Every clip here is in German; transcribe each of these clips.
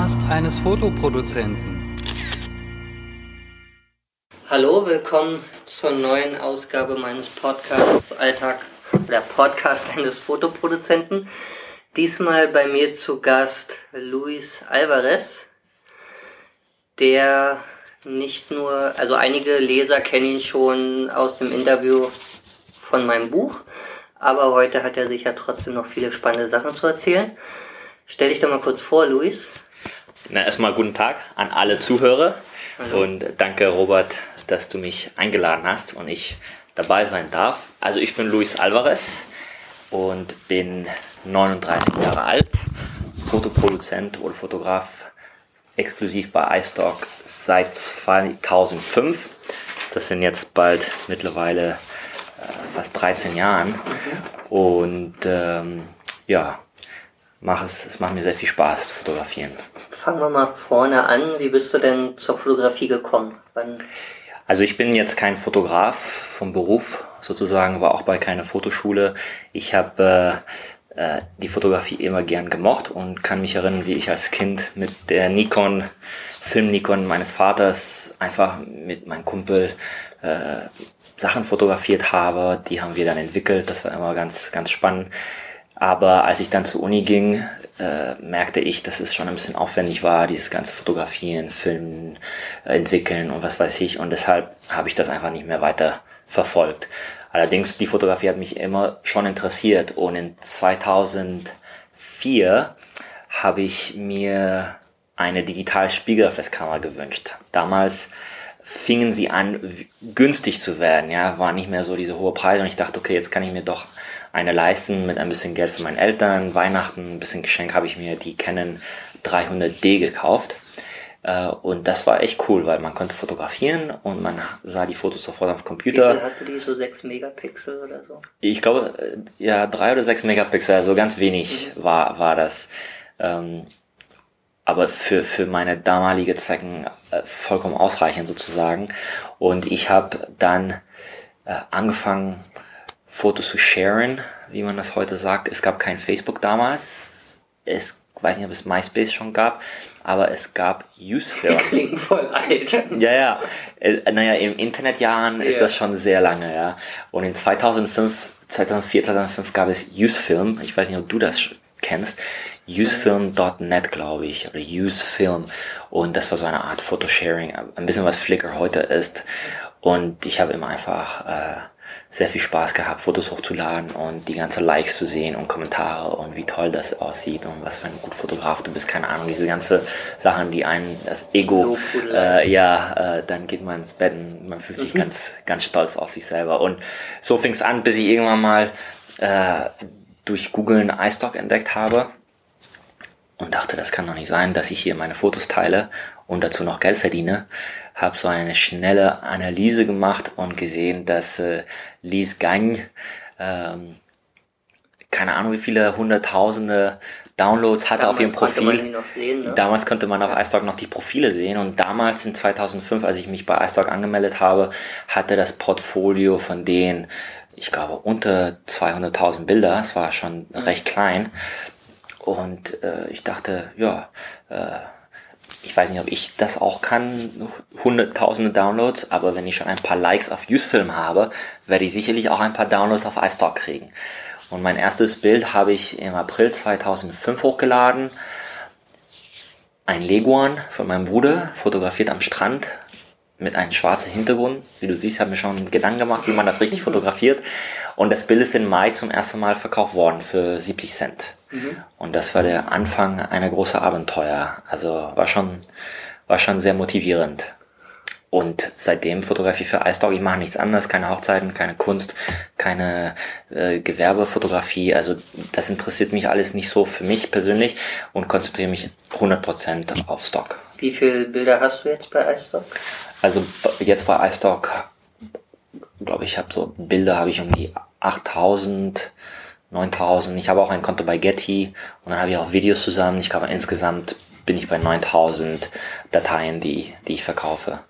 Podcast eines Fotoproduzenten. Hallo, willkommen zur neuen Ausgabe meines Podcasts Alltag, der Podcast eines Fotoproduzenten. Diesmal bei mir zu Gast Luis Alvarez, der nicht nur, also einige Leser kennen ihn schon aus dem Interview von meinem Buch, aber heute hat er sicher trotzdem noch viele spannende Sachen zu erzählen. Stell dich doch mal kurz vor, Luis. Na, erstmal guten Tag an alle Zuhörer Hallo. und danke, Robert, dass du mich eingeladen hast und ich dabei sein darf. Also, ich bin Luis Alvarez und bin 39 Jahre alt, Fotoproduzent oder Fotograf exklusiv bei iStock seit 2005. Das sind jetzt bald mittlerweile äh, fast 13 Jahren. Und ähm, ja, mach es, es macht mir sehr viel Spaß zu fotografieren. Fangen wir mal vorne an. Wie bist du denn zur Fotografie gekommen? Wann? Also ich bin jetzt kein Fotograf vom Beruf sozusagen, war auch bei keiner Fotoschule. Ich habe äh, äh, die Fotografie immer gern gemocht und kann mich erinnern, wie ich als Kind mit der Nikon, Film Nikon meines Vaters einfach mit meinem Kumpel äh, Sachen fotografiert habe. Die haben wir dann entwickelt. Das war immer ganz, ganz spannend. Aber als ich dann zur Uni ging, äh, merkte ich, dass es schon ein bisschen aufwendig war, dieses ganze Fotografieren, Filmen, äh, entwickeln und was weiß ich. Und deshalb habe ich das einfach nicht mehr weiter verfolgt. Allerdings, die Fotografie hat mich immer schon interessiert. Und in 2004 habe ich mir eine Digital-Spiegelreflexkamera gewünscht. Damals fingen sie an, günstig zu werden, ja, war nicht mehr so diese hohe Preise und ich dachte, okay, jetzt kann ich mir doch eine leisten mit ein bisschen Geld für meine Eltern, Weihnachten, ein bisschen Geschenk habe ich mir die Canon 300D gekauft äh, und das war echt cool, weil man konnte fotografieren und man sah die Fotos sofort auf dem Wie Computer. viel hatte die? So 6 Megapixel oder so? Ich glaube, äh, ja, drei oder sechs Megapixel, also ganz wenig war, war das. Aber für, für meine damalige Zwecken äh, vollkommen ausreichend sozusagen. Und ich habe dann äh, angefangen, Fotos zu sharen, wie man das heute sagt. Es gab kein Facebook damals. Es weiß nicht, ob es MySpace schon gab, aber es gab Usefilm. Klingt voll alt. Ja, ja. Äh, naja, im Internetjahren ist Ja. das schon sehr lange, ja. Und in 2005, 2004, 2005 gab es Usefilm. Ich weiß nicht, ob du das kennst. Usefilm.net, glaube ich, oder Usefilm. Und das war so eine Art Photosharing, ein bisschen was Flickr heute ist. Und ich habe immer einfach äh, sehr viel Spaß gehabt, Fotos hochzuladen und die ganze Likes zu sehen und Kommentare und wie toll das aussieht und was für ein gut Fotograf du bist, keine Ahnung, diese ganze Sachen, die einen das Ego, Lobhudelei. äh, ja, äh, dann geht man ins Bett und man fühlt sich ganz, ganz stolz auf sich selber. Und so fing es an, bis ich irgendwann mal äh, durch Googlen iStock entdeckt habe und dachte, das kann doch nicht sein, dass ich hier meine Fotos teile und dazu noch Geld verdiene. Habe so eine schnelle Analyse gemacht und gesehen, dass äh, Lise Gagne ähm, keine Ahnung, wie viele hunderttausende Downloads hatte auf ihrem Damals konnte man Profil. sehen, ne? Damals konnte man auf iStock noch die Profile sehen und damals in 2005, als ich mich bei iStock angemeldet habe, hatte das Portfolio von denen, ich glaube, unter 200.000 Bilder. Es war schon recht klein. Und äh, ich dachte, ja, äh, ich weiß nicht, ob ich das auch kann, hunderttausende Downloads, aber wenn ich schon ein paar Likes auf Usefilm habe, werde ich sicherlich auch ein paar Downloads auf iStock kriegen. Und mein erstes Bild habe ich im April 2005 hochgeladen. Ein Leguan von meinem Bruder, fotografiert am Strand mit einem schwarzen Hintergrund. Wie du siehst, habe mir schon Gedanken gemacht, wie man das richtig fotografiert. Und das Bild ist im Mai zum ersten Mal verkauft worden für 70 Cent. Und das war der Anfang einer großen Abenteuer. Also war schon, war schon sehr motivierend. Und seitdem fotografiere ich für iStock. Ich mache nichts anderes, keine Hochzeiten, keine Kunst, keine äh, Gewerbefotografie. Also das interessiert mich alles nicht so für mich persönlich und konzentriere mich 100% auf Stock. Wie viele Bilder hast du jetzt bei iStock? Also jetzt bei iStock, glaube ich, habe so Bilder habe ich um die 8000, 9000. Ich habe auch ein Konto bei Getty und dann habe ich auch Videos zusammen. Ich glaube insgesamt bin ich bei 9000 Dateien, die, die ich verkaufe.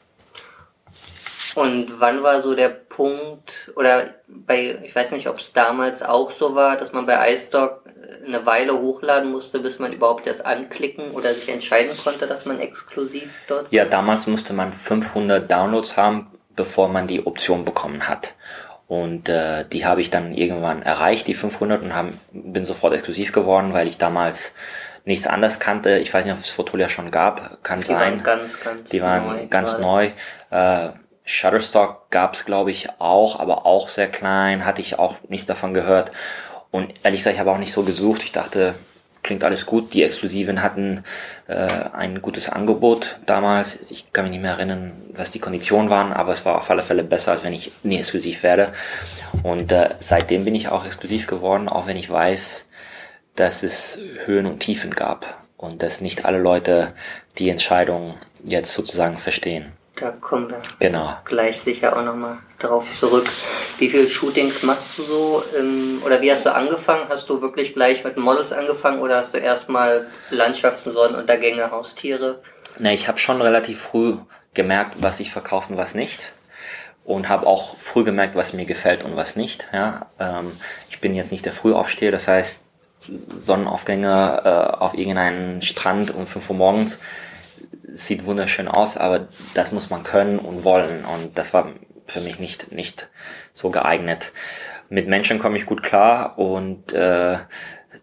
Und wann war so der Punkt, oder bei, ich weiß nicht, ob es damals auch so war, dass man bei iStock eine Weile hochladen musste, bis man überhaupt erst anklicken oder sich entscheiden konnte, dass man exklusiv dort. Ja, damals musste man 500 Downloads haben, bevor man die Option bekommen hat. Und äh, die habe ich dann irgendwann erreicht, die 500, und haben, bin sofort exklusiv geworden, weil ich damals nichts anderes kannte. Ich weiß nicht, ob es Fotolia schon gab, kann Die sein. waren ganz, ganz die waren neu ganz gerade. neu. Äh, Shutterstock gab es, glaube ich, auch, aber auch sehr klein, hatte ich auch nichts davon gehört. Und ehrlich gesagt, ich habe auch nicht so gesucht. Ich dachte, klingt alles gut. Die Exklusiven hatten äh, ein gutes Angebot damals. Ich kann mich nicht mehr erinnern, was die Konditionen waren, aber es war auf alle Fälle besser, als wenn ich nie exklusiv werde. Und äh, seitdem bin ich auch exklusiv geworden, auch wenn ich weiß, dass es Höhen und Tiefen gab und dass nicht alle Leute die Entscheidung jetzt sozusagen verstehen. Da kommen wir Genau. gleich sicher auch nochmal drauf zurück. Wie viele Shootings machst du so? Ähm, oder wie hast du angefangen? Hast du wirklich gleich mit Models angefangen oder hast du erstmal Landschaften, Sonnenuntergänge, Haustiere? Ne, ich habe schon relativ früh gemerkt, was ich verkaufe und was nicht. Und habe auch früh gemerkt, was mir gefällt und was nicht. Ja, ähm, ich bin jetzt nicht der Frühaufsteher, das heißt, Sonnenaufgänge äh, auf irgendeinen Strand um 5 Uhr morgens sieht wunderschön aus, aber das muss man können und wollen. Und das war für mich nicht, nicht so geeignet. Mit Menschen komme ich gut klar und äh,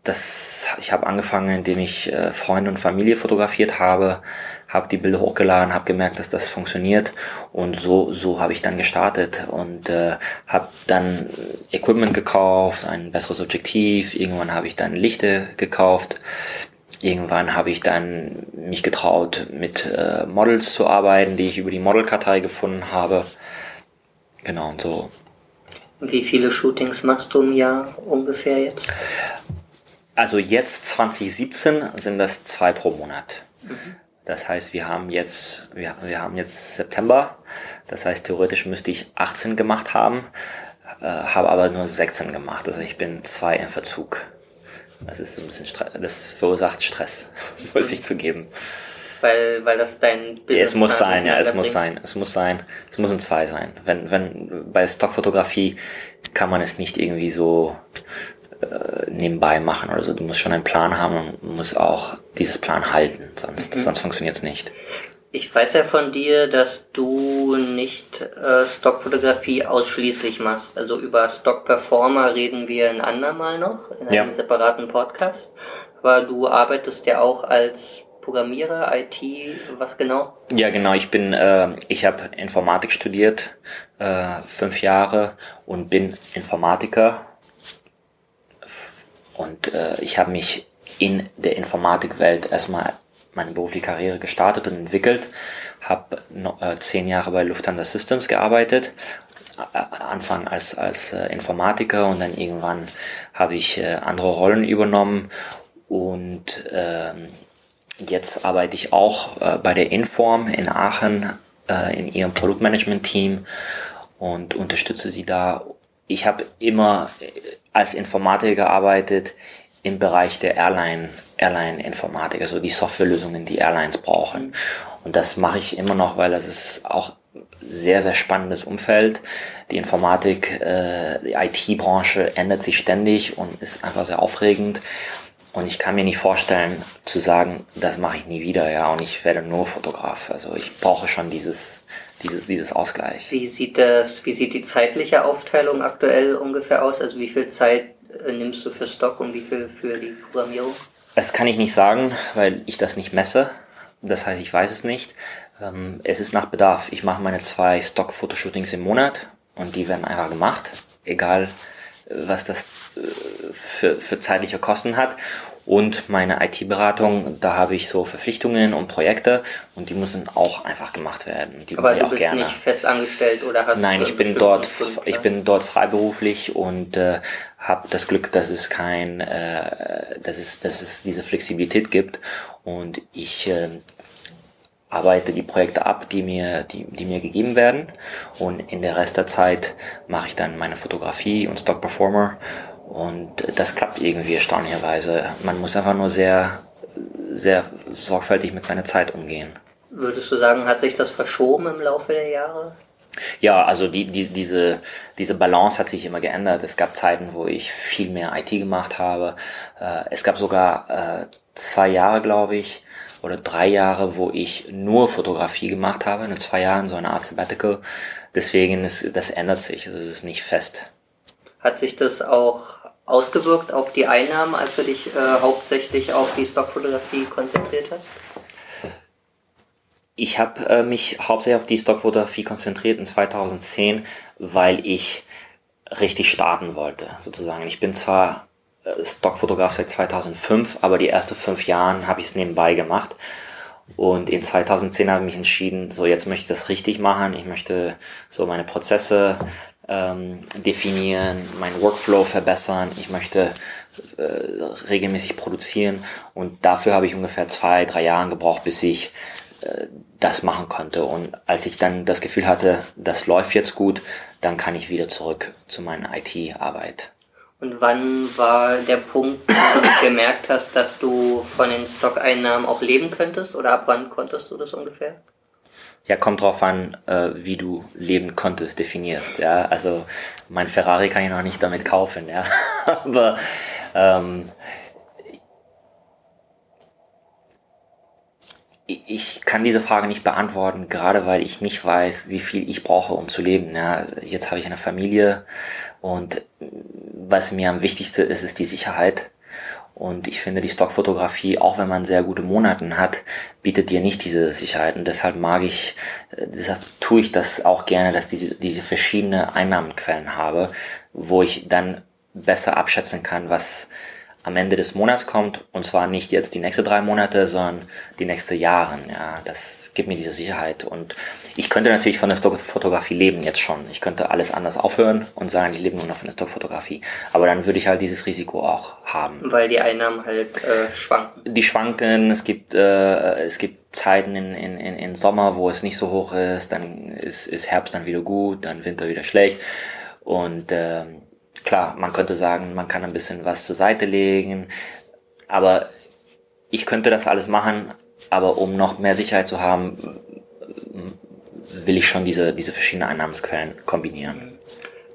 das, ich habe angefangen, indem ich äh, Freunde und Familie fotografiert habe, habe die Bilder hochgeladen, habe gemerkt, dass das funktioniert und so so habe ich dann gestartet und äh, habe dann Equipment gekauft, ein besseres Objektiv. Irgendwann habe ich dann Lichte gekauft. Irgendwann habe ich dann mich getraut, mit äh, Models zu arbeiten, die ich über die Modelkartei gefunden habe. Genau und so Wie viele Shootings machst du im Jahr ungefähr jetzt? Also jetzt 2017 sind das zwei pro Monat. Das heißt, wir haben jetzt, wir, wir haben jetzt September. Das heißt, theoretisch müsste ich 18 gemacht haben, äh, habe aber nur 16 gemacht. Also ich bin zwei im Verzug. Das ist ein bisschen Stress, das verursacht Stress, muss ich zugeben. Weil, weil das dein Business Es muss sein, ja, es muss sein, es muss sein, es muss ein zwei sein. Wenn, wenn, bei Stockfotografie kann man es nicht irgendwie so äh, nebenbei machen oder so. Du musst schon einen Plan haben und musst auch dieses Plan halten, sonst, Mhm. sonst funktioniert es nicht. Ich weiß ja von dir, dass du nicht äh, Stockfotografie ausschließlich machst. Also über Stock Performer reden wir ein andermal noch in einem Ja. separaten Podcast. Aber du arbeitest ja auch als Programmierer, IT, was genau? Ja, genau. Ich bin, äh, ich habe Informatik studiert, äh, fünf Jahre und bin Informatiker. Und äh, ich habe mich in der Informatikwelt erstmal meine berufliche Karriere gestartet und entwickelt. Habe äh, zehn Jahre bei Lufthansa Systems gearbeitet. Anfang als, als äh, Informatiker und dann irgendwann habe ich äh, andere Rollen übernommen und ähm, Jetzt arbeite ich auch äh, bei der Inform in Aachen äh, in ihrem Produktmanagement-Team und unterstütze sie da. Ich habe immer äh, als Informatiker gearbeitet im Bereich der Airline, Airline-Informatik, also die Softwarelösungen, die Airlines brauchen. Und das mache ich immer noch, weil das ist auch sehr, sehr spannendes Umfeld. Die Informatik, äh, die IT-Branche ändert sich ständig und ist einfach sehr aufregend. Und ich kann mir nicht vorstellen, zu sagen, das mache ich nie wieder, ja, und ich werde nur Fotograf. Also ich brauche schon dieses, dieses, dieses Ausgleich. Wie sieht das, wie sieht die zeitliche Aufteilung aktuell ungefähr aus? Also wie viel Zeit nimmst du für Stock und wie viel für die Programmierung? Das kann ich nicht sagen, weil ich das nicht messe. Das heißt, ich weiß es nicht. Ähm, es ist nach Bedarf. Ich mache meine zwei Stock-Fotoshootings im Monat und die werden einfach gemacht, egal äh, was das äh, für, für zeitliche Kosten hat. Und meine IT-Beratung, da habe ich so Verpflichtungen und Projekte und die müssen auch einfach gemacht werden. Die Aber du auch bist gerne. nicht fest angestellt oder hast Nein, ich bin dort, Stundenplan? ich bin dort freiberuflich und äh, habe das Glück, dass es kein, äh, dass es, dass es diese Flexibilität gibt und ich äh, arbeite die Projekte ab, die mir, die, die mir gegeben werden und in der Rest der Zeit mache ich dann meine Fotografie und Stock Performer und das klappt irgendwie erstaunlicherweise. Man muss einfach nur sehr, sehr sorgfältig mit seiner Zeit umgehen. Würdest du sagen, hat sich das verschoben im Laufe der Jahre? Ja, also die, die, diese, diese Balance hat sich immer geändert. Es gab Zeiten, wo ich viel mehr IT gemacht habe. Äh, es gab sogar äh, zwei Jahre, glaube ich, oder drei Jahre, wo ich nur Fotografie gemacht habe. In zwei Jahren so eine Art Sabbatical. Deswegen ist das ändert sich. Also es ist nicht fest. Hat sich das auch ausgewirkt auf die Einnahmen, als du dich äh, hauptsächlich auf die Stockfotografie konzentriert hast? Ich habe äh, mich hauptsächlich auf die Stockfotografie konzentriert in 2010, weil ich richtig starten wollte, sozusagen. Ich bin zwar äh, Stockfotograf seit 2005, aber die ersten fünf Jahren habe ich es nebenbei gemacht. Und in 2010 habe ich mich entschieden, so jetzt möchte ich das richtig machen. Ich möchte so meine Prozesse ähm, definieren, meinen Workflow verbessern. Ich möchte äh, regelmäßig produzieren. Und dafür habe ich ungefähr zwei, drei Jahre gebraucht, bis ich äh, das machen konnte. Und als ich dann das Gefühl hatte, das läuft jetzt gut, dann kann ich wieder zurück zu meiner IT-Arbeit. Und wann war der Punkt, wo du gemerkt hast, dass du von den Stockeinnahmen auch leben könntest? Oder ab wann konntest du das ungefähr? Ja, kommt drauf an, äh, wie du leben konntest, definierst. Ja, also mein Ferrari kann ich noch nicht damit kaufen. Ja, aber ähm, ich kann diese Frage nicht beantworten, gerade weil ich nicht weiß, wie viel ich brauche, um zu leben. Ja, jetzt habe ich eine Familie und was mir am wichtigsten ist, ist die Sicherheit. Und ich finde, die Stockfotografie, auch wenn man sehr gute Monate hat, bietet dir nicht diese Sicherheit. Und deshalb mag ich, äh, deshalb tue ich das auch gerne, dass diese, diese verschiedene Einnahmenquellen habe, wo ich dann besser abschätzen kann, was am Ende des Monats kommt und zwar nicht jetzt die nächsten drei Monate, sondern die nächsten Jahre. Ja, das gibt mir diese Sicherheit und ich könnte natürlich von der Stockfotografie leben jetzt schon. Ich könnte alles anders aufhören und sagen, ich lebe nur noch von der Stockfotografie. Aber dann würde ich halt dieses Risiko auch haben. Weil die Einnahmen halt äh, schwanken. Die schwanken. Es gibt äh, es gibt Zeiten in, in, in, in Sommer, wo es nicht so hoch ist. Dann ist, ist Herbst dann wieder gut, dann Winter wieder schlecht und äh, Klar, man könnte sagen, man kann ein bisschen was zur Seite legen, aber ich könnte das alles machen, aber um noch mehr Sicherheit zu haben, will ich schon diese, diese verschiedenen Einnahmensquellen kombinieren.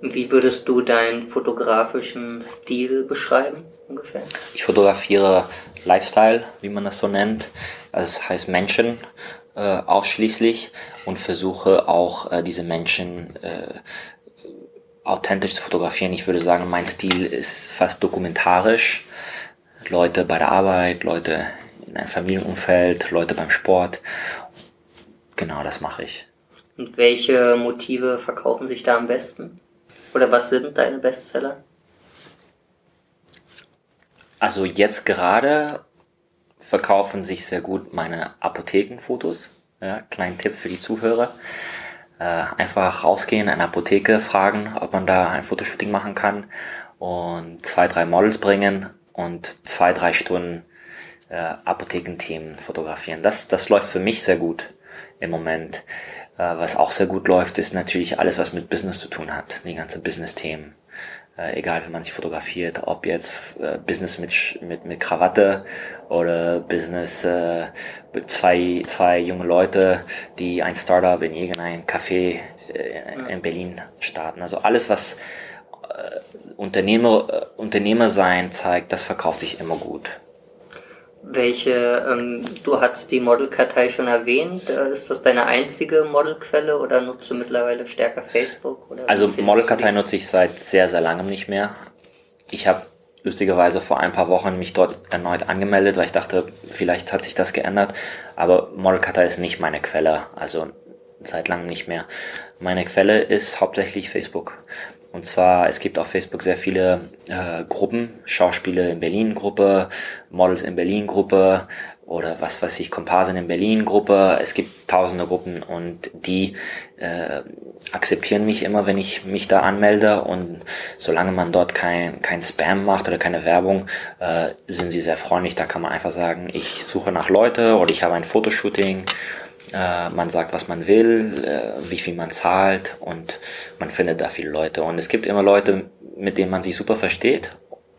Wie würdest du deinen fotografischen Stil beschreiben ungefähr? Ich fotografiere Lifestyle, wie man das so nennt. Also das heißt Menschen äh, ausschließlich und versuche auch äh, diese Menschen äh, authentisch zu fotografieren. Ich würde sagen, mein Stil ist fast dokumentarisch. Leute bei der Arbeit, Leute in einem Familienumfeld, Leute beim Sport. Genau, das mache ich. Und welche Motive verkaufen sich da am besten? Oder was sind deine Bestseller? Also jetzt gerade verkaufen sich sehr gut meine Apothekenfotos. Ja, kleinen Tipp für die Zuhörer einfach rausgehen, in eine Apotheke fragen, ob man da ein Fotoshooting machen kann und zwei, drei Models bringen und zwei, drei Stunden äh, Apothekenthemen fotografieren. Das, das läuft für mich sehr gut im Moment. Äh, was auch sehr gut läuft, ist natürlich alles, was mit Business zu tun hat, die ganze Business-Themen äh, egal wie man sich fotografiert, ob jetzt äh, Business mit, mit, mit Krawatte oder Business äh, mit zwei, zwei junge Leute, die ein Startup in irgendein Café äh, in Berlin starten. Also alles, was äh, Unternehmer, Unternehmer sein zeigt, das verkauft sich immer gut. Welche, ähm, du hast die Modelkartei schon erwähnt. Äh, ist das deine einzige Modelquelle oder nutzt du mittlerweile stärker Facebook? Oder also Modelkartei nutze ich seit sehr, sehr langem nicht mehr. Ich habe lustigerweise vor ein paar Wochen mich dort erneut angemeldet, weil ich dachte, vielleicht hat sich das geändert. Aber Modelkartei ist nicht meine Quelle, also seit langem nicht mehr. Meine Quelle ist hauptsächlich Facebook. Und zwar, es gibt auf Facebook sehr viele äh, Gruppen, Schauspieler in Berlin Gruppe, Models in Berlin Gruppe oder was weiß ich, Komparsen in Berlin Gruppe. Es gibt tausende Gruppen und die äh, akzeptieren mich immer, wenn ich mich da anmelde und solange man dort kein, kein Spam macht oder keine Werbung, äh, sind sie sehr freundlich. Da kann man einfach sagen, ich suche nach Leute oder ich habe ein Fotoshooting äh, man sagt, was man will, äh, wie viel man zahlt und man findet da viele Leute. Und es gibt immer Leute, mit denen man sich super versteht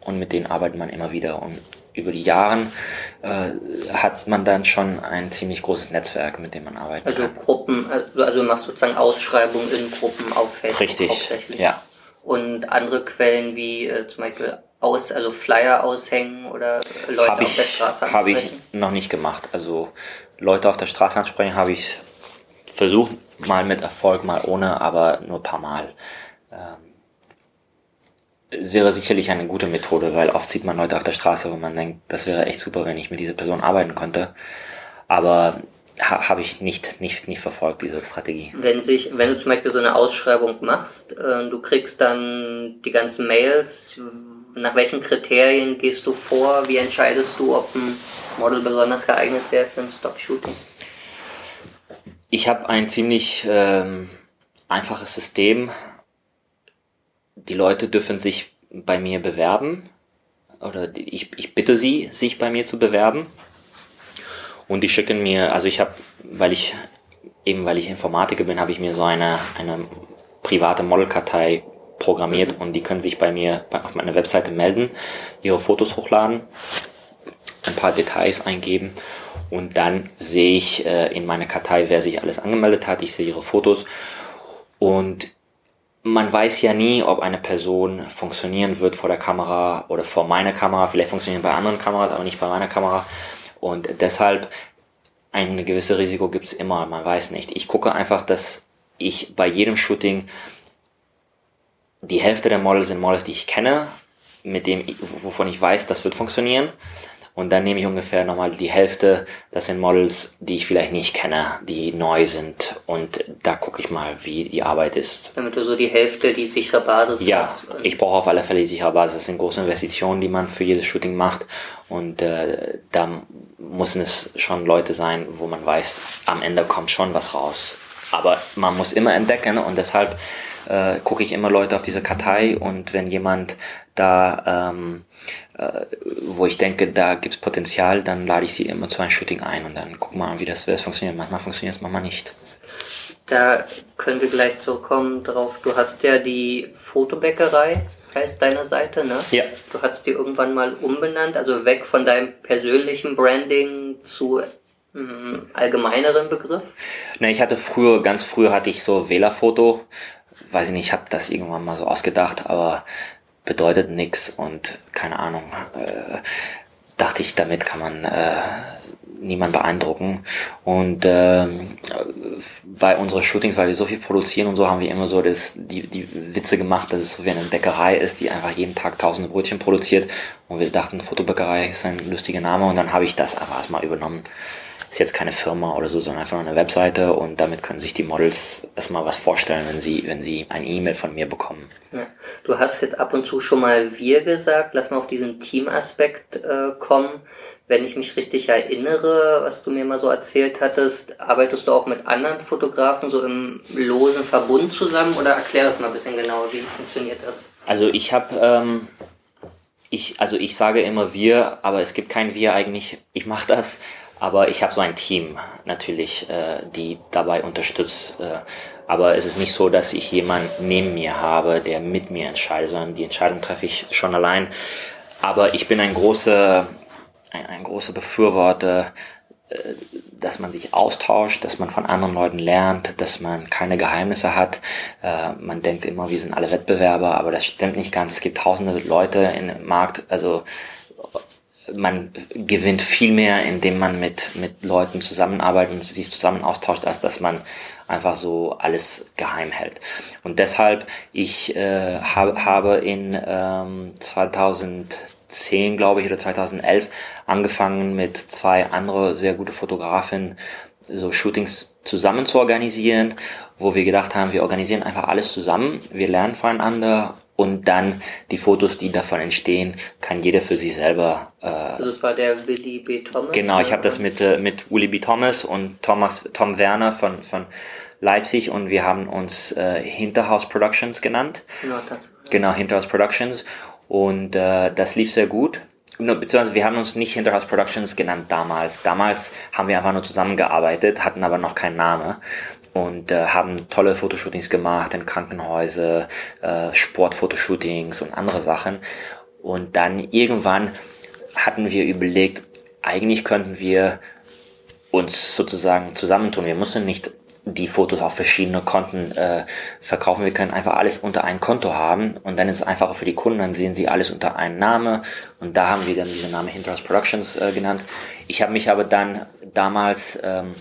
und mit denen arbeitet man immer wieder. Und über die Jahre äh, hat man dann schon ein ziemlich großes Netzwerk, mit dem man arbeitet. Also kann. Gruppen, also, also machst sozusagen Ausschreibungen in Gruppen auf Facebook Richtig, hauptsächlich. ja. Und andere Quellen wie äh, zum Beispiel aus, also Flyer aushängen oder Leute hab auf der Straße ansprechen? Habe ich noch nicht gemacht. Also Leute auf der Straße ansprechen habe ich versucht, mal mit Erfolg, mal ohne, aber nur ein paar Mal. Ähm, es wäre sicherlich eine gute Methode, weil oft sieht man Leute auf der Straße, wo man denkt, das wäre echt super, wenn ich mit dieser Person arbeiten könnte. Aber ha, habe ich nicht, nicht, nicht verfolgt, diese Strategie. Wenn sich, wenn du zum Beispiel so eine Ausschreibung machst, äh, du kriegst dann die ganzen Mails, nach welchen Kriterien gehst du vor? Wie entscheidest du, ob ein Model besonders geeignet wäre für ein Stock-Shooting? Ich habe ein ziemlich ähm, einfaches System. Die Leute dürfen sich bei mir bewerben oder ich, ich bitte sie, sich bei mir zu bewerben. Und die schicken mir, also ich habe, weil ich eben weil ich Informatiker bin, habe ich mir so eine, eine private Modelkartei programmiert mhm. und die können sich bei mir auf meiner Webseite melden, ihre Fotos hochladen, ein paar Details eingeben und dann sehe ich äh, in meiner Kartei, wer sich alles angemeldet hat. Ich sehe ihre Fotos und man weiß ja nie, ob eine Person funktionieren wird vor der Kamera oder vor meiner Kamera. Vielleicht funktionieren bei anderen Kameras, aber nicht bei meiner Kamera. Und deshalb ein gewisses Risiko gibt es immer, man weiß nicht. Ich gucke einfach, dass ich bei jedem Shooting die Hälfte der Models sind Models, die ich kenne, mit dem, wovon ich weiß, das wird funktionieren. Und dann nehme ich ungefähr nochmal die Hälfte, das sind Models, die ich vielleicht nicht kenne, die neu sind. Und da gucke ich mal, wie die Arbeit ist. Damit du so die Hälfte, die sichere Basis ja, hast. Ja, ich brauche auf alle Fälle die sichere Basis. Das sind große Investitionen, die man für jedes Shooting macht. Und äh, da müssen es schon Leute sein, wo man weiß, am Ende kommt schon was raus. Aber man muss immer entdecken und deshalb äh, gucke ich immer Leute auf diese Kartei und wenn jemand da, ähm, äh, wo ich denke, da gibt's Potenzial, dann lade ich sie immer zu einem Shooting ein und dann guck mal, wie das, wie das funktioniert. Manchmal funktioniert es, manchmal nicht. Da können wir gleich zurückkommen drauf. Du hast ja die Fotobäckerei, heißt deine Seite, ne? Ja. Du hast die irgendwann mal umbenannt, also weg von deinem persönlichen Branding zu mm, allgemeineren Begriff? Ne, ich hatte früher, ganz früher hatte ich so Wählerfoto. Weiß ich nicht, ich habe das irgendwann mal so ausgedacht, aber bedeutet nix und keine Ahnung. Äh, dachte ich, damit kann man äh, niemand beeindrucken. Und äh, bei unseren Shootings, weil wir so viel produzieren und so, haben wir immer so das, die, die Witze gemacht, dass es so wie eine Bäckerei ist, die einfach jeden Tag tausende Brötchen produziert. Und wir dachten, Fotobäckerei ist ein lustiger Name und dann habe ich das einfach erstmal übernommen ist jetzt keine Firma oder so, sondern einfach eine Webseite und damit können sich die Models erstmal was vorstellen, wenn sie, wenn sie ein E-Mail von mir bekommen. Ja. Du hast jetzt ab und zu schon mal wir gesagt, lass mal auf diesen Teamaspekt äh, kommen. Wenn ich mich richtig erinnere, was du mir mal so erzählt hattest, arbeitest du auch mit anderen Fotografen so im losen Verbund zusammen oder erklär das mal ein bisschen genauer, wie funktioniert das? Also ich habe ähm, ich, also ich sage immer wir, aber es gibt kein wir eigentlich. Ich mache das, aber ich habe so ein Team natürlich, äh, die dabei unterstützt. Äh, aber es ist nicht so, dass ich jemanden neben mir habe, der mit mir entscheidet, sondern die Entscheidung treffe ich schon allein. Aber ich bin ein großer, ein, ein großer Befürworter, äh, dass man sich austauscht, dass man von anderen Leuten lernt, dass man keine Geheimnisse hat. Äh, man denkt immer, wir sind alle Wettbewerber, aber das stimmt nicht ganz. Es gibt tausende Leute im Markt, also man gewinnt viel mehr, indem man mit, mit Leuten zusammenarbeitet und sich zusammen austauscht, als dass man einfach so alles geheim hält. Und deshalb, ich äh, hab, habe in ähm, 2010, glaube ich, oder 2011 angefangen mit zwei andere sehr gute Fotografen so Shootings zusammen zu organisieren, wo wir gedacht haben, wir organisieren einfach alles zusammen, wir lernen voneinander und dann die Fotos, die davon entstehen, kann jeder für sich selber. Äh, also es war der Willy B. Thomas. Genau, ich habe das mit äh, mit Willy B. Thomas und Thomas Tom Werner von von Leipzig und wir haben uns äh, Hinterhouse Productions genannt. Genau, das. Genau, Hinterhouse Productions und äh, das lief sehr gut. Beziehungsweise wir haben uns nicht Hinterhouse Productions genannt damals. Damals haben wir einfach nur zusammengearbeitet, hatten aber noch keinen Namen und äh, haben tolle Fotoshootings gemacht in Krankenhäuser, äh, Sportfotoshootings und andere Sachen. Und dann irgendwann hatten wir überlegt, eigentlich könnten wir uns sozusagen zusammentun. Wir mussten nicht die Fotos auf verschiedene Konten äh, verkaufen. Wir können einfach alles unter ein Konto haben und dann ist es einfacher für die Kunden, dann sehen sie alles unter einen Name und da haben wir dann diesen Namen Hinters Productions äh, genannt. Ich habe mich aber dann damals ähm,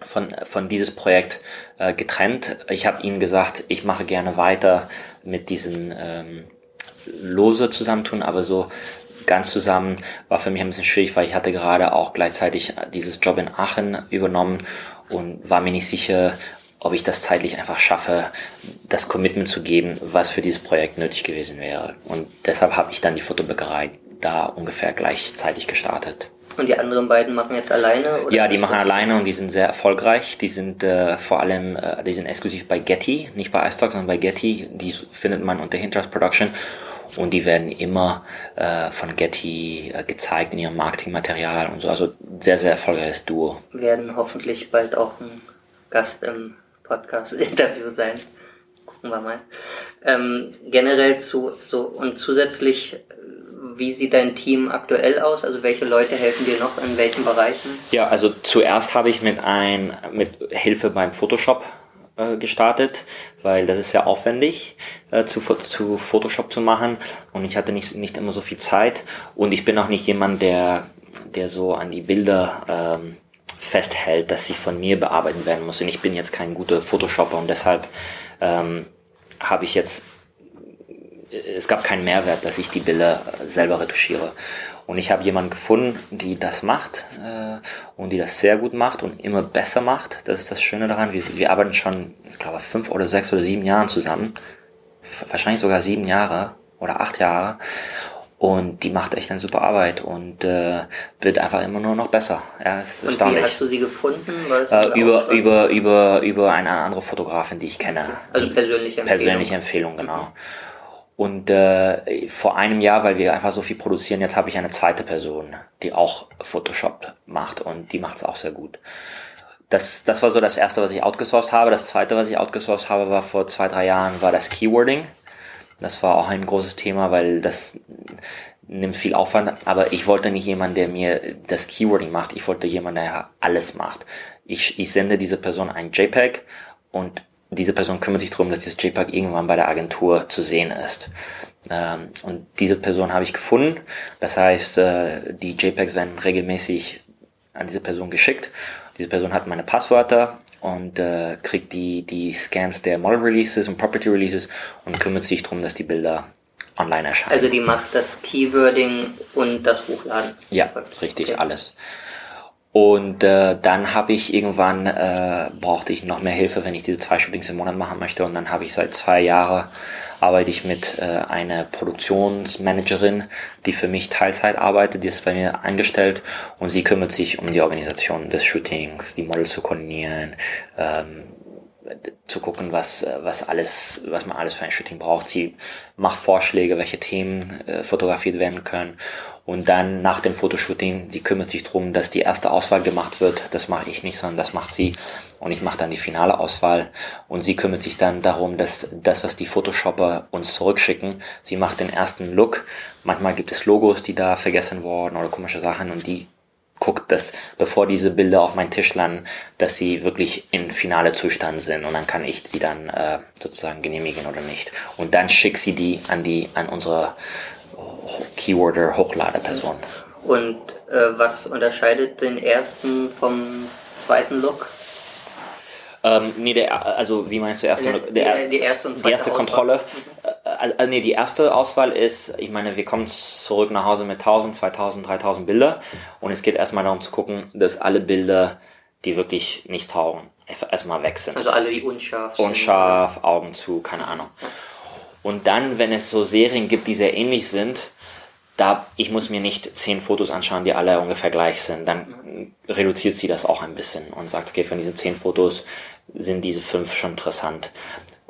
von, von dieses Projekt äh, getrennt. Ich habe ihnen gesagt, ich mache gerne weiter mit diesen ähm, Lose zusammentun, aber so ganz zusammen war für mich ein bisschen schwierig, weil ich hatte gerade auch gleichzeitig dieses Job in Aachen übernommen und war mir nicht sicher, ob ich das zeitlich einfach schaffe, das Commitment zu geben, was für dieses Projekt nötig gewesen wäre. Und deshalb habe ich dann die Fotobäckerei da ungefähr gleichzeitig gestartet. Und die anderen beiden machen jetzt alleine? Oder ja, die machen alleine und die sind sehr erfolgreich. Die sind äh, vor allem, äh, die sind exklusiv bei Getty, nicht bei iStock, sondern bei Getty. Die findet man unter Hinters Production und die werden immer äh, von Getty äh, gezeigt in ihrem Marketingmaterial und so. Also sehr, sehr erfolgreiches Duo. Werden hoffentlich bald auch ein Gast im Podcast-Interview sein. Gucken wir mal. Ähm, generell zu so und zusätzlich wie sieht dein Team aktuell aus? Also welche Leute helfen dir noch in welchen Bereichen? Ja, also zuerst habe ich mit ein mit Hilfe beim Photoshop äh, gestartet, weil das ist sehr aufwendig äh, zu, zu Photoshop zu machen und ich hatte nicht, nicht immer so viel Zeit und ich bin auch nicht jemand, der, der so an die Bilder ähm, festhält, dass sie von mir bearbeitet werden müssen. Ich bin jetzt kein guter Photoshopper und deshalb ähm, habe ich jetzt es gab keinen Mehrwert, dass ich die Bilder selber retuschiere. Und ich habe jemanden gefunden, die das macht äh, und die das sehr gut macht und immer besser macht. Das ist das Schöne daran. Wir, wir arbeiten schon, ich glaube, fünf oder sechs oder sieben Jahren zusammen. Wahrscheinlich sogar sieben Jahre oder acht Jahre. Und die macht echt eine super Arbeit und äh, wird einfach immer nur noch besser. Ja, ist und erstaunlich. Wie hast du sie gefunden? Äh, über, über, über, über eine andere Fotografin, die ich kenne. Also persönliche Empfehlung. Persönliche Empfehlung, genau. Mhm. Und äh, vor einem Jahr, weil wir einfach so viel produzieren, jetzt habe ich eine zweite Person, die auch Photoshop macht und die macht es auch sehr gut. Das, das war so das erste, was ich outgesourced habe. Das zweite, was ich outgesourced habe, war vor zwei, drei Jahren, war das Keywording. Das war auch ein großes Thema, weil das nimmt viel Aufwand. Aber ich wollte nicht jemanden, der mir das Keywording macht. Ich wollte jemanden, der alles macht. Ich, ich sende diese Person ein JPEG und diese Person kümmert sich darum, dass dieses JPEG irgendwann bei der Agentur zu sehen ist. Ähm, und diese Person habe ich gefunden. Das heißt, äh, die JPEGs werden regelmäßig an diese Person geschickt. Diese Person hat meine Passwörter und äh, kriegt die, die Scans der Model Releases und Property Releases und kümmert sich darum, dass die Bilder online erscheinen. Also die macht das Keywording und das Hochladen. Ja, richtig, okay. alles. Und äh, dann habe ich irgendwann, äh, brauchte ich noch mehr Hilfe, wenn ich diese zwei Shootings im Monat machen möchte. Und dann habe ich seit zwei Jahren, arbeite ich mit äh, einer Produktionsmanagerin, die für mich Teilzeit arbeitet, die ist bei mir eingestellt und sie kümmert sich um die Organisation des Shootings, die Models zu koordinieren, ähm, zu gucken, was, was alles, was man alles für ein Shooting braucht. Sie macht Vorschläge, welche Themen äh, fotografiert werden können. Und dann nach dem Fotoshooting, sie kümmert sich drum, dass die erste Auswahl gemacht wird. Das mache ich nicht, sondern das macht sie. Und ich mache dann die finale Auswahl. Und sie kümmert sich dann darum, dass das, was die Photoshopper uns zurückschicken, sie macht den ersten Look. Manchmal gibt es Logos, die da vergessen wurden oder komische Sachen und die guckt, dass bevor diese Bilder auf meinen Tisch landen, dass sie wirklich in finale Zustand sind und dann kann ich sie dann äh, sozusagen genehmigen oder nicht. Und dann schick sie die an die an unsere Keyworder Hochladeperson. Und äh, was unterscheidet den ersten vom zweiten Look? Ähm, nee, der, also wie meinst du erste, der, der, die erste und zweite die erste Kontrolle? Also, also, nee, die erste Auswahl ist, ich meine, wir kommen zurück nach Hause mit 1000, 2000, 3000 Bilder und es geht erstmal darum zu gucken, dass alle Bilder, die wirklich nicht taugen, erstmal weg sind. Also alle, die unscharf sind. Unscharf, Augen zu, keine Ahnung. Und dann, wenn es so Serien gibt, die sehr ähnlich sind, da ich muss mir nicht zehn Fotos anschauen, die alle ungefähr gleich sind. Dann reduziert sie das auch ein bisschen und sagt, okay, von diesen zehn Fotos sind diese fünf schon interessant.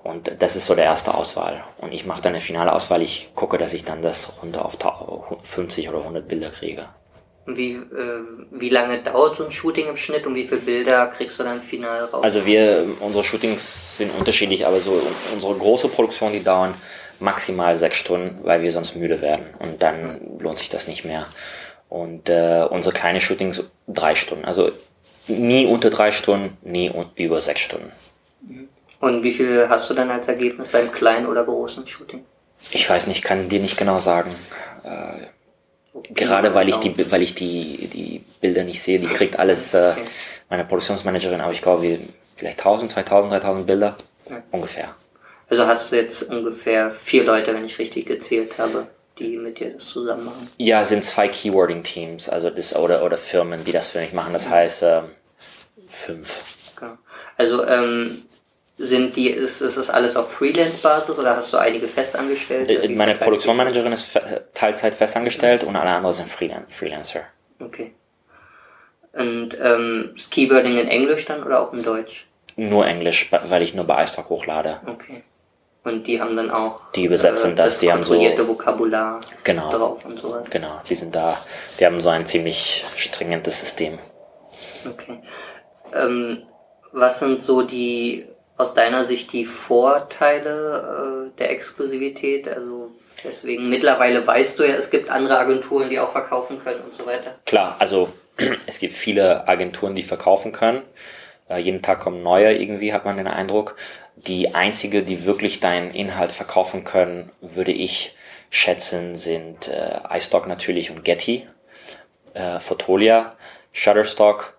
Und das ist so der erste Auswahl. Und ich mache dann eine finale Auswahl. Ich gucke, dass ich dann das runter auf 50 oder 100 Bilder kriege. Wie, äh, wie lange dauert so ein Shooting im Schnitt und wie viele Bilder kriegst du dann final raus? Also wir, unsere Shootings sind unterschiedlich, aber so unsere große Produktion, die dauern maximal sechs Stunden, weil wir sonst müde werden und dann lohnt sich das nicht mehr. Und äh, unsere kleinen Shootings drei Stunden. Also nie unter drei Stunden, nie über sechs Stunden. Und wie viel hast du dann als Ergebnis beim kleinen oder großen Shooting? Ich weiß nicht, kann dir nicht genau sagen. Äh, okay, gerade weil ich die, weil ich die, die Bilder nicht sehe, die kriegt alles äh, meine Produktionsmanagerin, aber ich glaube, vielleicht 1000, 2000, 3000 Bilder ja. ungefähr. Also hast du jetzt ungefähr vier Leute, wenn ich richtig gezählt habe, die mit dir das zusammen machen? Ja, es sind zwei Keywording-Teams, also das oder oder Firmen, die das für mich machen. Das heißt äh, fünf. Okay. Also ähm, sind die, ist, ist das alles auf Freelance-Basis oder hast du einige festangestellte? Äh, meine Produktionsmanagerin ist Teilzeit festangestellt und alle anderen sind Freelancer. Okay. Und ähm, ist Keywording in Englisch dann oder auch in Deutsch? Nur Englisch, weil ich nur bei iStock hochlade. Okay. Und die haben dann auch die übersetzen äh, das, das, die haben so Vokabular genau, drauf und sowas. Genau, die sind da, die haben so ein ziemlich stringentes System. Okay. Ähm, was sind so die aus deiner Sicht die Vorteile äh, der Exklusivität? Also deswegen mittlerweile weißt du ja, es gibt andere Agenturen, die auch verkaufen können und so weiter. Klar, also es gibt viele Agenturen, die verkaufen können. Äh, jeden Tag kommen neue irgendwie, hat man den Eindruck. Die einzige, die wirklich deinen Inhalt verkaufen können, würde ich schätzen, sind äh, iStock natürlich und Getty, äh, Fotolia, Shutterstock.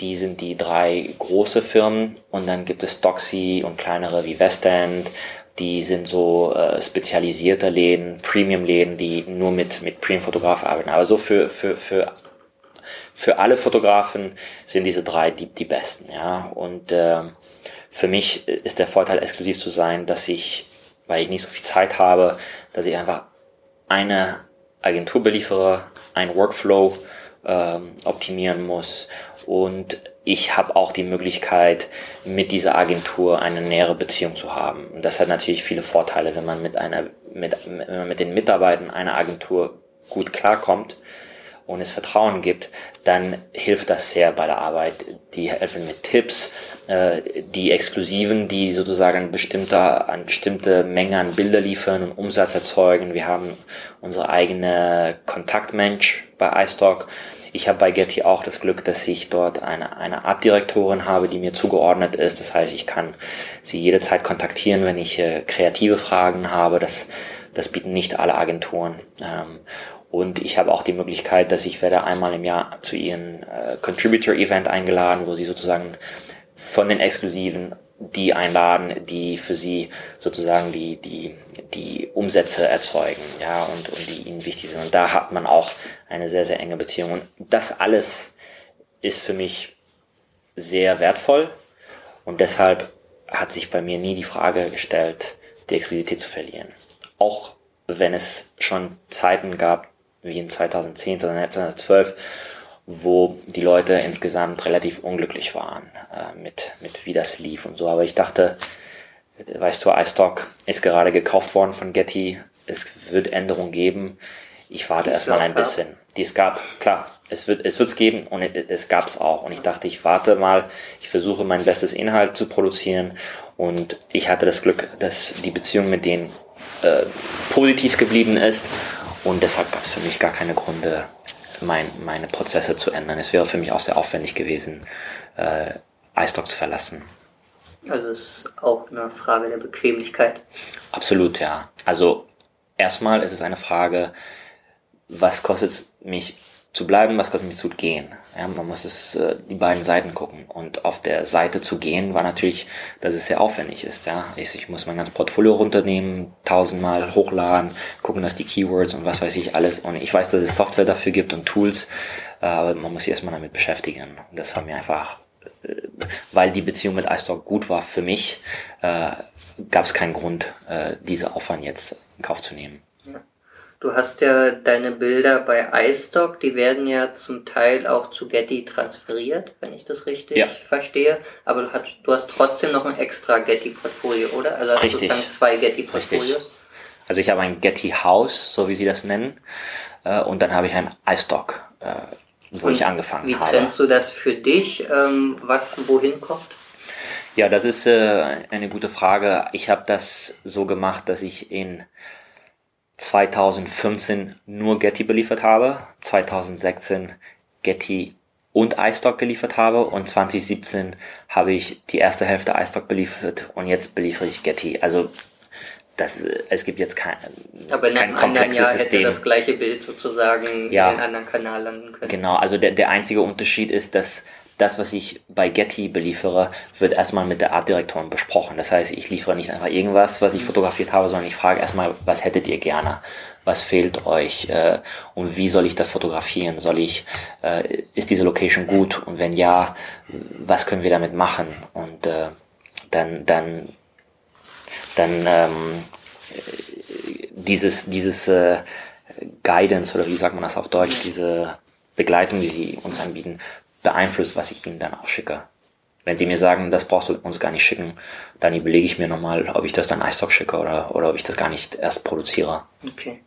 Die sind die drei große Firmen und dann gibt es Doxy und kleinere wie Westend. Die sind so äh, spezialisierte Läden, Premium-Läden, die nur mit, mit Premium-Fotografen arbeiten. Aber so für, für, für für alle Fotografen sind diese drei die, die besten, ja. Und äh, für mich ist der Vorteil, exklusiv zu sein, dass ich, weil ich nicht so viel Zeit habe, dass ich einfach eine Agentur beliefere, ein Workflow ähm, optimieren muss und ich habe auch die Möglichkeit, mit dieser Agentur eine nähere Beziehung zu haben. Und das hat natürlich viele Vorteile, wenn man mit einer, mit, wenn man mit den Mitarbeitern einer Agentur gut klarkommt und es Vertrauen gibt, dann hilft das sehr bei der Arbeit. Die helfen mit Tipps, äh, die Exklusiven, die sozusagen bestimmte, eine bestimmte Menge an Bilder liefern und Umsatz erzeugen. Wir haben unsere eigene Kontaktmensch bei iStock. Ich habe bei Getty auch das Glück, dass ich dort eine, eine Artdirektorin habe, die mir zugeordnet ist. Das heißt, ich kann sie jederzeit kontaktieren, wenn ich äh, kreative Fragen habe. Das, das bieten nicht alle Agenturen. Ähm, und ich habe auch die Möglichkeit, dass ich werde einmal im Jahr zu ihren äh, Contributor-Event eingeladen, wo sie sozusagen von den Exklusiven die einladen, die für sie sozusagen die, die, die Umsätze erzeugen, ja, und, und die ihnen wichtig sind. Und da hat man auch eine sehr, sehr enge Beziehung. Und das alles ist für mich sehr wertvoll. Und deshalb hat sich bei mir nie die Frage gestellt, die Exklusivität zu verlieren. Auch wenn es schon Zeiten gab, wie in 2010, 2012, wo die Leute insgesamt relativ unglücklich waren äh, mit, mit wie das lief und so. Aber ich dachte, weißt du, iStock ist gerade gekauft worden von Getty. Es wird Änderungen geben. Ich warte erstmal ein bisschen. Die es gab, klar, es wird es wird's geben und es gab es auch. Und ich dachte, ich warte mal, ich versuche mein bestes Inhalt zu produzieren. Und ich hatte das Glück, dass die Beziehung mit denen äh, positiv geblieben ist und deshalb gab es für mich gar keine Gründe, mein, meine Prozesse zu ändern. Es wäre für mich auch sehr aufwendig gewesen, äh, iStock zu verlassen. Also es ist auch eine Frage der Bequemlichkeit. Absolut, ja. Also erstmal ist es eine Frage, was kostet es mich zu bleiben, was kostet mich zu gehen. Ja, man muss es äh, die beiden Seiten gucken. Und auf der Seite zu gehen war natürlich, dass es sehr aufwendig ist. Ja, ich, ich muss mein ganzes Portfolio runternehmen, tausendmal hochladen, gucken, dass die Keywords und was weiß ich alles. Und ich weiß, dass es Software dafür gibt und Tools, äh, aber man muss sich erstmal damit beschäftigen. Das war mir einfach, äh, weil die Beziehung mit iStock gut war für mich, äh, gab es keinen Grund, äh, diese Aufwand jetzt in Kauf zu nehmen. Du hast ja deine Bilder bei iStock, die werden ja zum Teil auch zu Getty transferiert, wenn ich das richtig ja. verstehe. Aber du hast, du hast trotzdem noch ein extra Getty-Portfolio, oder? Also hast richtig. sozusagen zwei Getty-Portfolios. Also ich habe ein Getty House, so wie sie das nennen, äh, und dann habe ich ein iStock, äh, wo und ich angefangen wie habe. Wie trennst du das für dich, ähm, was wohin kommt? Ja, das ist äh, eine gute Frage. Ich habe das so gemacht, dass ich in 2015 nur Getty beliefert habe, 2016 Getty und iStock geliefert habe und 2017 habe ich die erste Hälfte iStock beliefert und jetzt beliefere ich Getty. Also das, es gibt jetzt kein, Aber in kein einem komplexes anderen Jahr System. hätte das gleiche Bild sozusagen Ja. in einen anderen Kanal landen können. Genau, also der, der einzige Unterschied ist, dass das, was ich bei Getty beliefere, wird erstmal mit der Artdirektorin besprochen. Das heißt, ich liefere nicht einfach irgendwas, was ich fotografiert habe, sondern ich frage erstmal, was hättet ihr gerne? Was fehlt euch? Äh, und wie soll ich das fotografieren? Soll ich, äh, ist diese Location gut? Und wenn ja, was können wir damit machen? Und äh, dann, dann, dann ähm, dieses, dieses äh, Guidance oder wie sagt man das auf Deutsch, diese Begleitung, die sie uns anbieten, beeinflusst, was ich ihnen dann auch schicke. Wenn sie mir sagen, das brauchst du uns gar nicht schicken, dann überlege ich mir nochmal, ob ich das dann iStock schicke oder, oder ob ich das gar nicht erst produziere. Okay.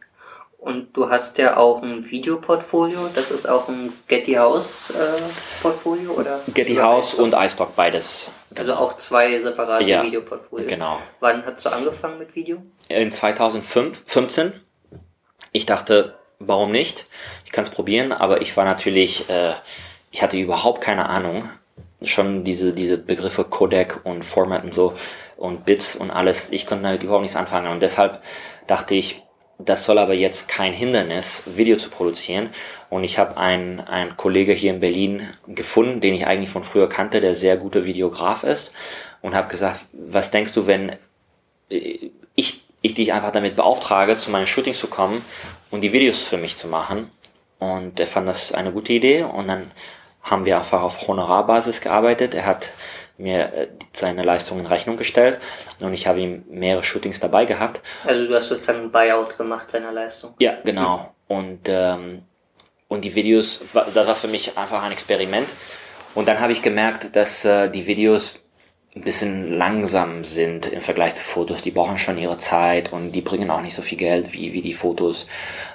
Und du hast ja auch ein Videoportfolio, das ist auch ein Getty House äh, Portfolio oder? Getty House iStock? und iStock, beides. Also auch zwei separate Ja, Videoportfolios. genau. Wann hast du angefangen mit Video? in 2015. Ich dachte, warum nicht? Ich kann es probieren, aber ich war natürlich, äh, ich hatte überhaupt keine Ahnung. Schon diese, diese Begriffe Codec und Format und so und Bits und alles, ich konnte damit überhaupt nichts anfangen. Und deshalb dachte ich, das soll aber jetzt kein Hindernis, Video zu produzieren. Und ich habe einen, einen Kollege hier in Berlin gefunden, den ich eigentlich von früher kannte, der sehr guter Videograf ist. Und habe gesagt, was denkst du, wenn ich, ich dich einfach damit beauftrage, zu meinen Shootings zu kommen und die Videos für mich zu machen. Und er fand das eine gute Idee und dann haben wir einfach auf Honorarbasis gearbeitet. Er hat mir äh, seine Leistungen in Rechnung gestellt und ich habe ihm mehrere Shootings dabei gehabt. Also du hast sozusagen ein Buyout gemacht seiner Leistung. Ja, genau. Und, ähm, und die Videos, das war für mich einfach ein Experiment. Und dann habe ich gemerkt, dass äh, die Videos ein bisschen langsam sind im Vergleich zu Fotos. Die brauchen schon ihre Zeit und die bringen auch nicht so viel Geld wie, wie die Fotos.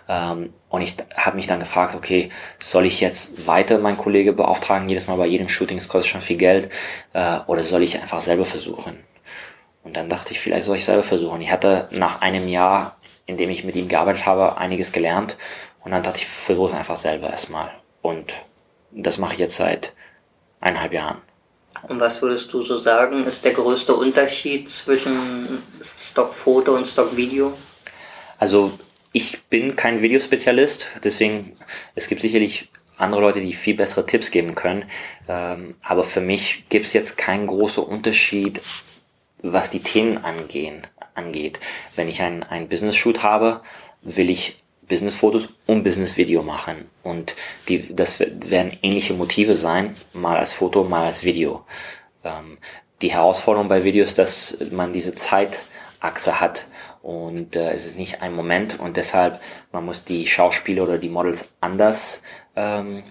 Ähm, und ich habe mich dann gefragt, okay, soll ich jetzt weiter meinen Kollege beauftragen, jedes Mal bei jedem Shooting, es kostet schon viel Geld, äh, oder soll ich einfach selber versuchen? Und dann dachte ich, vielleicht soll ich selber versuchen. Ich hatte nach einem Jahr, in dem ich mit ihm gearbeitet habe, einiges gelernt. Und dann dachte ich, versuche es einfach selber erstmal. Und das mache ich jetzt seit eineinhalb Jahren. Und was würdest du so sagen, ist der größte Unterschied zwischen Stockfoto und Stockvideo? Also ich bin kein Videospezialist, deswegen es gibt sicherlich andere Leute, die viel bessere Tipps geben können. Ähm, aber für mich gibt es jetzt keinen großen Unterschied, was die Themen angehen, angeht. Wenn ich ein, ein Business-Shoot habe, will ich Business-Fotos und Business-Video machen. Und die, das werden ähnliche Motive sein, mal als Foto, mal als Video. Ähm, die Herausforderung bei Videos, ist, dass man diese Zeitachse hat und äh, es ist nicht ein Moment und deshalb man muss die Schauspieler oder die Models anders ähm,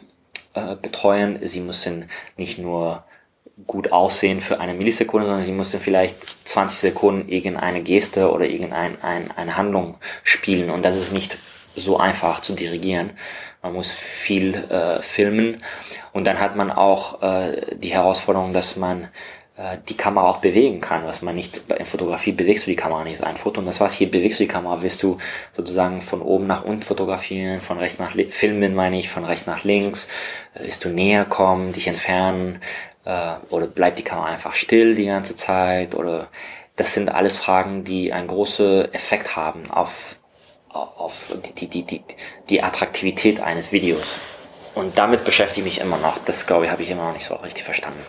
äh, betreuen. Sie müssen nicht nur gut aussehen für eine Millisekunde, sondern sie müssen vielleicht 20 Sekunden irgendeine Geste oder irgendeine ein, eine Handlung spielen und das ist nicht so einfach zu dirigieren. Man muss viel äh, filmen. Und dann hat man auch äh, die Herausforderung, dass man äh, die Kamera auch bewegen kann, was man nicht, in Fotografie bewegst du die Kamera nicht, ist ein Foto. Und das war's, hier bewegst du die Kamera, wirst du sozusagen von oben nach unten fotografieren, von rechts nach filmen meine ich, von rechts nach links, äh, wirst du näher kommen, dich entfernen, äh, oder bleibt die Kamera einfach still die ganze Zeit, oder das sind alles Fragen, die einen großen Effekt haben auf, auf die, die, die, die Attraktivität eines Videos. Und damit beschäftige ich mich immer noch. Das, glaube ich, habe ich immer noch nicht so richtig verstanden.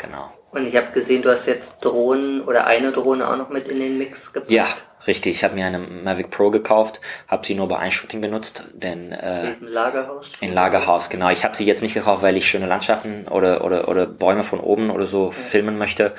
Genau. Und ich habe gesehen, du hast jetzt Drohnen oder eine Drohne auch noch mit in den Mix gepackt. Ja, richtig. Ich habe mir eine Mavic Pro gekauft, habe sie nur bei einem Shooting benutzt, denn äh, In Lagerhaus. in Lagerhaus, genau. Ich habe sie jetzt nicht gekauft, weil ich schöne Landschaften oder, oder, oder Bäume von oben oder so filmen möchte.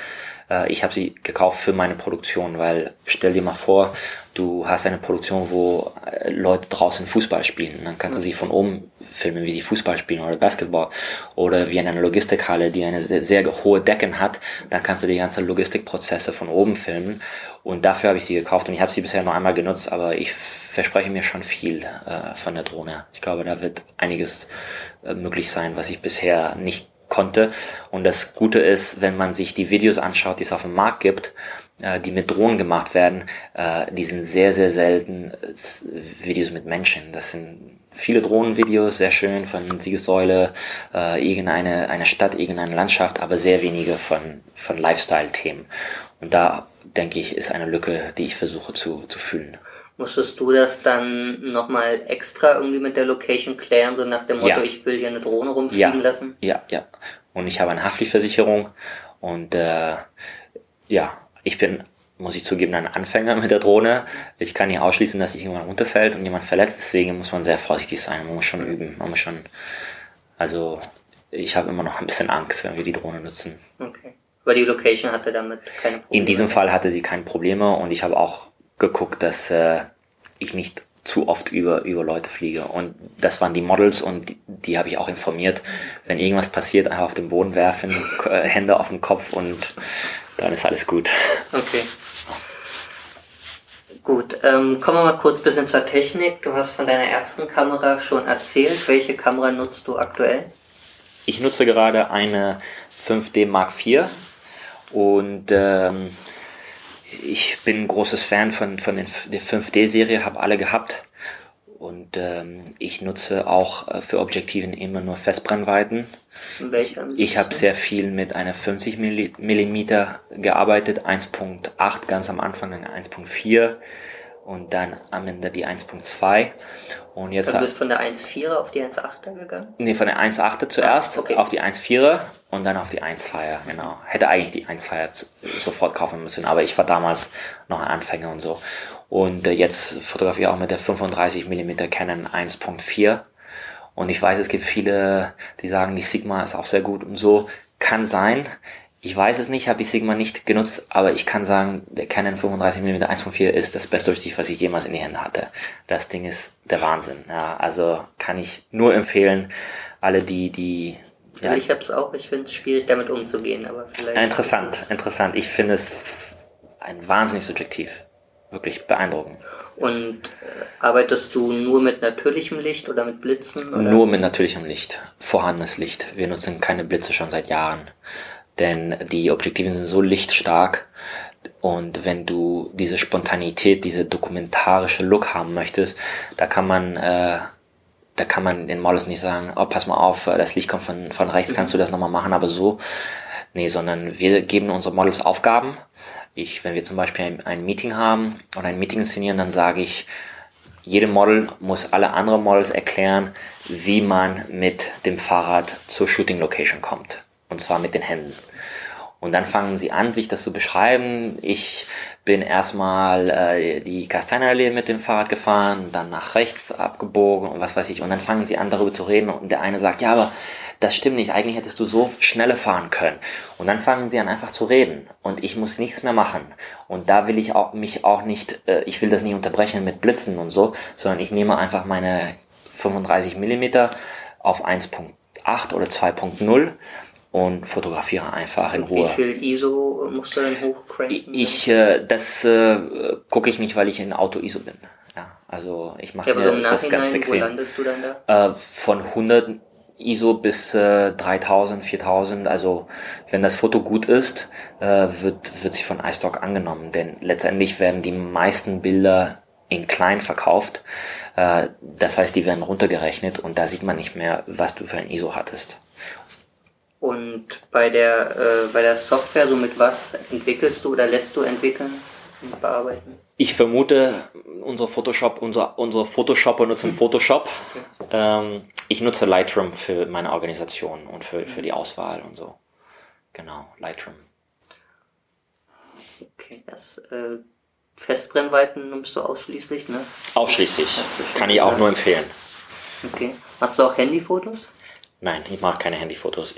Äh, ich habe sie gekauft für meine Produktion, weil stell dir mal vor, du hast eine Produktion, wo äh, Leute draußen Fußball spielen. Dann kannst du sie von oben filmen, wie sie Fußball spielen oder Basketball. Oder wie in einer Logistikhalle, die eine sehr, sehr hohe Decken hat. Dann kannst du die ganzen Logistikprozesse von oben filmen. Und dafür habe ich sie gekauft und ich habe sie bisher nur einmal genutzt, aber ich verspreche mir schon viel äh, von der Drohne. Ich glaube, da wird einiges äh, möglich sein, was ich bisher nicht konnte. Und das Gute ist, wenn man sich die Videos anschaut, die es auf dem Markt gibt, äh, die mit Drohnen gemacht werden, äh, die sind sehr, sehr selten äh, Videos mit Menschen. Das sind viele Drohnenvideos, sehr schön von Siegessäule, äh, irgendeine eine Stadt, irgendeine Landschaft, aber sehr wenige von, von Lifestyle-Themen. Und da denke ich, ist eine Lücke, die ich versuche zu, zu füllen. Musstest du das dann nochmal extra irgendwie mit der Location klären, so nach dem Motto, Ja. ich will hier eine Drohne rumfliegen Ja, lassen? ja, ja. Und ich habe eine Haftpflichtversicherung und äh, ja, ich bin, muss ich zugeben, ein Anfänger mit der Drohne. Ich kann nicht ausschließen, dass sich irgendwann runterfällt und jemand verletzt, deswegen muss man sehr vorsichtig sein. Man muss schon üben, man muss schon, also ich habe immer noch ein bisschen Angst, wenn wir die Drohne nutzen. Okay. Aber die Location hatte damit keine Probleme. In diesem Fall hatte sie keine Probleme und ich habe auch geguckt, dass äh, ich nicht zu oft über, über Leute fliege. Und das waren die Models und die, die habe ich auch informiert. Wenn irgendwas passiert, einfach auf den Boden werfen, äh, Hände auf den Kopf und dann ist alles gut. Okay. Gut, ähm, kommen wir mal kurz ein bisschen zur Technik. Du hast von deiner ersten Kamera schon erzählt. Welche Kamera nutzt du aktuell? Ich nutze gerade eine 5D Mark IV und ähm, ich bin ein großes Fan von, von den, der 5D-Serie, habe alle gehabt. Und ähm, ich nutze auch äh, für Objektiven immer nur Festbrennweiten. Welche? Ich habe sehr viel mit einer 50 Milli- Millimeter gearbeitet, 1.8 ganz am Anfang, dann 1.4 und dann am Ende die 1.2. Und jetzt Du bist von der 1.4er auf die 1.8er gegangen? Nee, von der 1.8 zuerst Ah, okay. auf die 1.4 und dann auf die 1.2er, genau. Hätte eigentlich die 1.2er z- sofort kaufen müssen, aber ich war damals noch ein Anfänger und so. Und äh, jetzt fotografiere ich auch mit der 35 mm Canon 1.4 und ich weiß, es gibt viele, die sagen, die Sigma ist auch sehr gut und so. Kann sein. Ich weiß es nicht, habe die Sigma nicht genutzt, aber ich kann sagen, der Canon 35 mm 1.4 ist das beste Objektiv, was ich jemals in die Hände hatte. Das Ding ist der Wahnsinn. Ja, also kann ich nur empfehlen, alle die, die ja, Also ich habe es auch. Ich finde es schwierig, damit umzugehen, aber vielleicht... interessant, interessant. Ich finde es ein wahnsinnig subjektiv. Wirklich beeindruckend. Und äh, arbeitest du nur mit natürlichem Licht oder mit Blitzen? Oder? Nur mit natürlichem Licht, vorhandenes Licht. Wir nutzen keine Blitze schon seit Jahren. Denn die Objektive sind so lichtstark. Und wenn du diese Spontanität, diese dokumentarische Look haben möchtest, da kann man, äh, da kann man den Models nicht sagen, oh, pass mal auf, äh, das Licht kommt von, von rechts, kannst du das nochmal machen, aber so. Nee, sondern wir geben unsere Models Aufgaben. Ich, wenn wir zum Beispiel ein, ein Meeting haben oder ein Meeting inszenieren, dann sage ich, jede Model muss alle anderen Models erklären, wie man mit dem Fahrrad zur Shooting Location kommt. Und zwar mit den Händen. Und dann fangen sie an, sich das zu beschreiben. Ich bin erstmal äh, die Kasteinerallee mit dem Fahrrad gefahren, dann nach rechts abgebogen und was weiß ich. Und dann fangen sie an, darüber zu reden. Und der eine sagt, ja, aber das stimmt nicht. Eigentlich hättest du so schneller fahren können. Und dann fangen sie an, einfach zu reden. Und ich muss nichts mehr machen. Und da will ich auch, mich auch nicht, äh, ich will das nicht unterbrechen mit Blitzen und so, sondern ich nehme einfach meine 35 Millimeter auf 1.8 oder 2.0 und fotografiere einfach in Wie Ruhe. viel ISO musst du denn hochcranken? Ich, äh, das äh, gucke ich nicht, weil ich in Auto-ISO bin. Ja, also ich mache ja, mir das ganz Nachhinein, wo bequem. landest du dann da? Äh, von 100 ISO bis äh, 3000, 4000. Also wenn das Foto gut ist, äh, wird, wird sich von iStock angenommen. Denn letztendlich werden die meisten Bilder in klein verkauft. Äh, das heißt, die werden runtergerechnet und da sieht man nicht mehr, was du für ein ISO hattest. Und bei der, äh, bei der Software, so mit was entwickelst du oder lässt du entwickeln und bearbeiten? Ich vermute, unsere Photoshop, unser, unsere Photoshopper nutzen Photoshop. Ähm, ich nutze Lightroom für meine Organisation und für, für die Auswahl und so. Genau, Lightroom. Okay, das äh, Festbrennweiten nimmst du ausschließlich, ne? Ausschließlich. Kann ich auch nur empfehlen. Okay. Hast du auch Handyfotos? Nein, ich mache keine Handyfotos.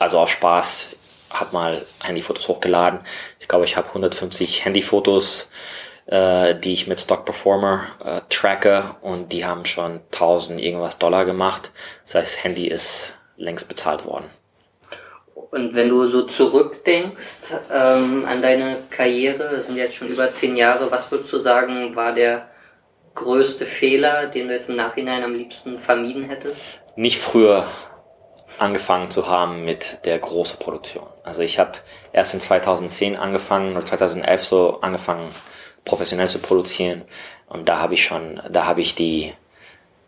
Also aus Spaß habe mal Handyfotos hochgeladen. Ich glaube, ich habe 150 Handyfotos, äh, die ich mit Stock Performer äh, tracke und die haben schon 1000 irgendwas Dollar gemacht. Das heißt, Handy ist längst bezahlt worden. Und wenn du so zurückdenkst ähm, an deine Karriere, das sind jetzt schon über zehn Jahre, was würdest du sagen, war der größte Fehler, den du jetzt im Nachhinein am liebsten vermieden hättest? Nicht früher angefangen zu haben mit der großen Produktion. Also ich habe erst in 2010 angefangen oder 2011 so angefangen professionell zu produzieren und da habe ich schon, da habe ich die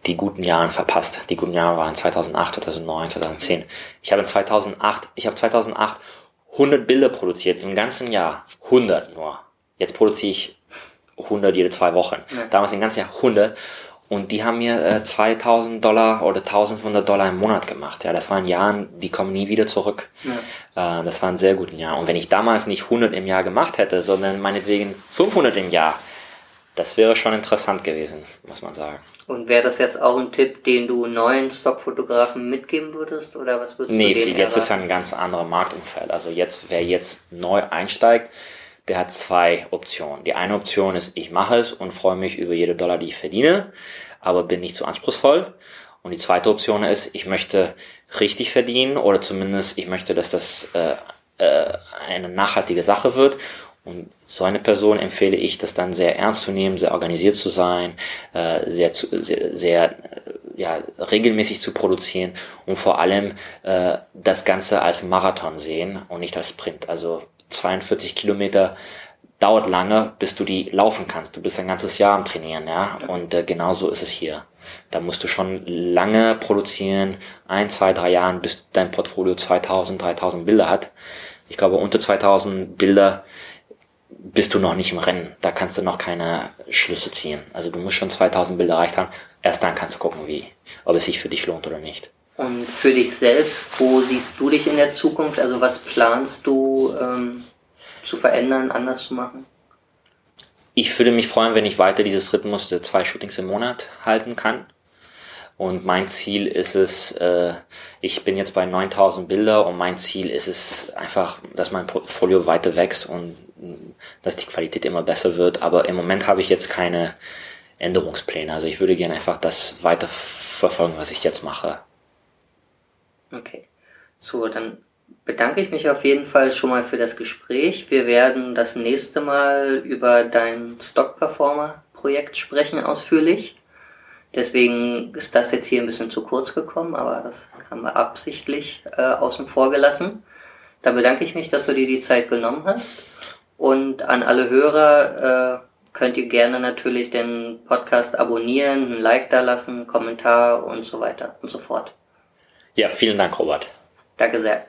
die guten Jahren verpasst. Die guten Jahre waren 2008, 2009, 2010. Ich habe in 2008, ich habe 2008 100 Bilder produziert im ganzen Jahr. 100 nur. Jetzt produziere ich 100 jede zwei Wochen. Ja. Damals im ganzen Jahr 100. Und die haben mir äh, 2000 Dollar oder 1500 Dollar im Monat gemacht. Ja, das waren Jahren, die kommen nie wieder zurück. Ja. Äh, das war ein sehr guten Jahr. Und wenn ich damals nicht 100 im Jahr gemacht hätte, sondern meinetwegen 500 im Jahr, das wäre schon interessant gewesen, muss man sagen. Und wäre das jetzt auch ein Tipp, den du neuen Stockfotografen mitgeben würdest? Oder was würdest nee, du Nee, jetzt ist ein ganz anderer Marktumfeld. Also jetzt, wer jetzt neu einsteigt, der hat zwei Optionen. Die eine Option ist, ich mache es und freue mich über jede Dollar, die ich verdiene, aber bin nicht zu anspruchsvoll. Und die zweite Option ist, ich möchte richtig verdienen oder zumindest ich möchte, dass das äh, äh, eine nachhaltige Sache wird und so eine Person empfehle ich, das dann sehr ernst zu nehmen, sehr organisiert zu sein, äh, sehr, sehr, sehr äh, ja, regelmäßig zu produzieren und vor allem äh, das Ganze als Marathon sehen und nicht als Sprint. Also 42 Kilometer dauert lange, bis du die laufen kannst. Du bist ein ganzes Jahr am Trainieren, ja. Und äh, genauso ist es hier. Da musst du schon lange produzieren, ein, zwei, drei Jahren, bis dein Portfolio 2000, 3000 Bilder hat. Ich glaube, unter 2000 Bilder bist du noch nicht im Rennen. Da kannst du noch keine Schlüsse ziehen. Also du musst schon 2000 Bilder erreicht haben. Erst dann kannst du gucken, wie, ob es sich für dich lohnt oder nicht. Und für dich selbst, wo siehst du dich in der Zukunft? Also was planst du ähm, zu verändern, anders zu machen? Ich würde mich freuen, wenn ich weiter dieses Rhythmus der zwei Shootings im Monat halten kann. Und mein Ziel ist es, äh, ich bin jetzt bei 9000 Bilder und mein Ziel ist es einfach, dass mein Portfolio weiter wächst und dass die Qualität immer besser wird. Aber im Moment habe ich jetzt keine Änderungspläne. Also ich würde gerne einfach das weiter verfolgen, was ich jetzt mache. Okay. So, dann bedanke ich mich auf jeden Fall schon mal für das Gespräch. Wir werden das nächste Mal über dein Stock Performer Projekt sprechen ausführlich. Deswegen ist das jetzt hier ein bisschen zu kurz gekommen, aber das haben wir absichtlich äh, außen vor gelassen. Da bedanke ich mich, dass du dir die Zeit genommen hast. Und an alle Hörer äh, könnt ihr gerne natürlich den Podcast abonnieren, ein Like da lassen, Kommentar und so weiter und so fort. Ja, vielen Dank, Robert. Danke sehr.